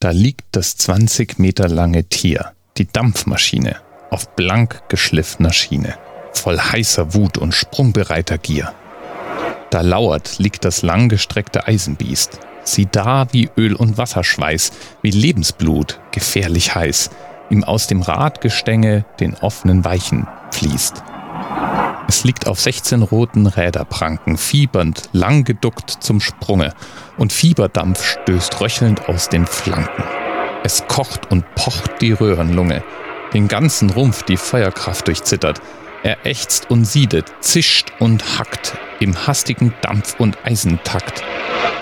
Da liegt das 20 Meter lange Tier, die Dampfmaschine, auf blank geschliffener Schiene, voll heißer Wut und sprungbereiter Gier. Da lauert, liegt das langgestreckte Eisenbiest, sie da wie Öl und Wasserschweiß, wie Lebensblut, gefährlich heiß, ihm aus dem Radgestänge den offenen Weichen fließt. Es liegt auf 16 roten Räderpranken, fiebernd, lang geduckt zum Sprunge, und Fieberdampf stößt röchelnd aus den Flanken. Es kocht und pocht die Röhrenlunge, den ganzen Rumpf die Feuerkraft durchzittert, er ächzt und siedet, zischt und hackt im hastigen Dampf- und Eisentakt.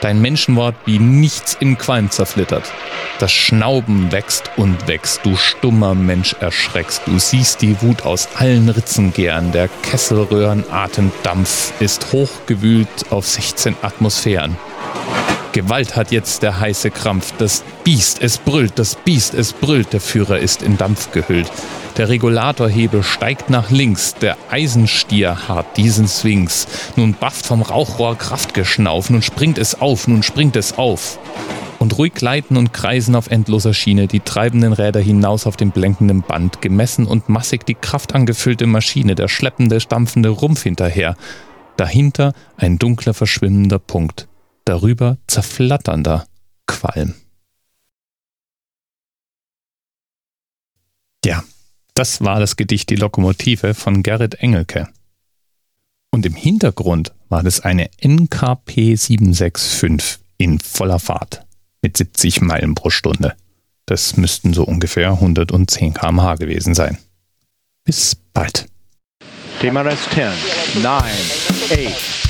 Dein Menschenwort wie nichts im Qualm zerflittert. Das Schnauben wächst und wächst, du stummer Mensch erschreckst. Du siehst die Wut aus allen Ritzen gären. Der Kesselröhren Atemdampf ist hochgewühlt auf 16 Atmosphären. Gewalt hat jetzt der heiße Krampf. Das Biest, es brüllt, das Biest, es brüllt. Der Führer ist in Dampf gehüllt. Der Regulatorhebel steigt nach links. Der Eisenstier harrt diesen Swings. Nun bafft vom Rauchrohr Kraftgeschnauf. Nun springt es auf, nun springt es auf. Und ruhig gleiten und kreisen auf endloser Schiene die treibenden Räder hinaus auf dem blendenden Band, gemessen und massig die kraftangefüllte Maschine, der schleppende, stampfende Rumpf hinterher. Dahinter ein dunkler, verschwimmender Punkt darüber zerflatternder Qualm. Ja, das war das Gedicht Die Lokomotive von Gerrit Engelke. Und im Hintergrund war das eine NKP 765 in voller Fahrt mit 70 Meilen pro Stunde. Das müssten so ungefähr 110 km/h gewesen sein. Bis bald. DMRS 10, 9, 8,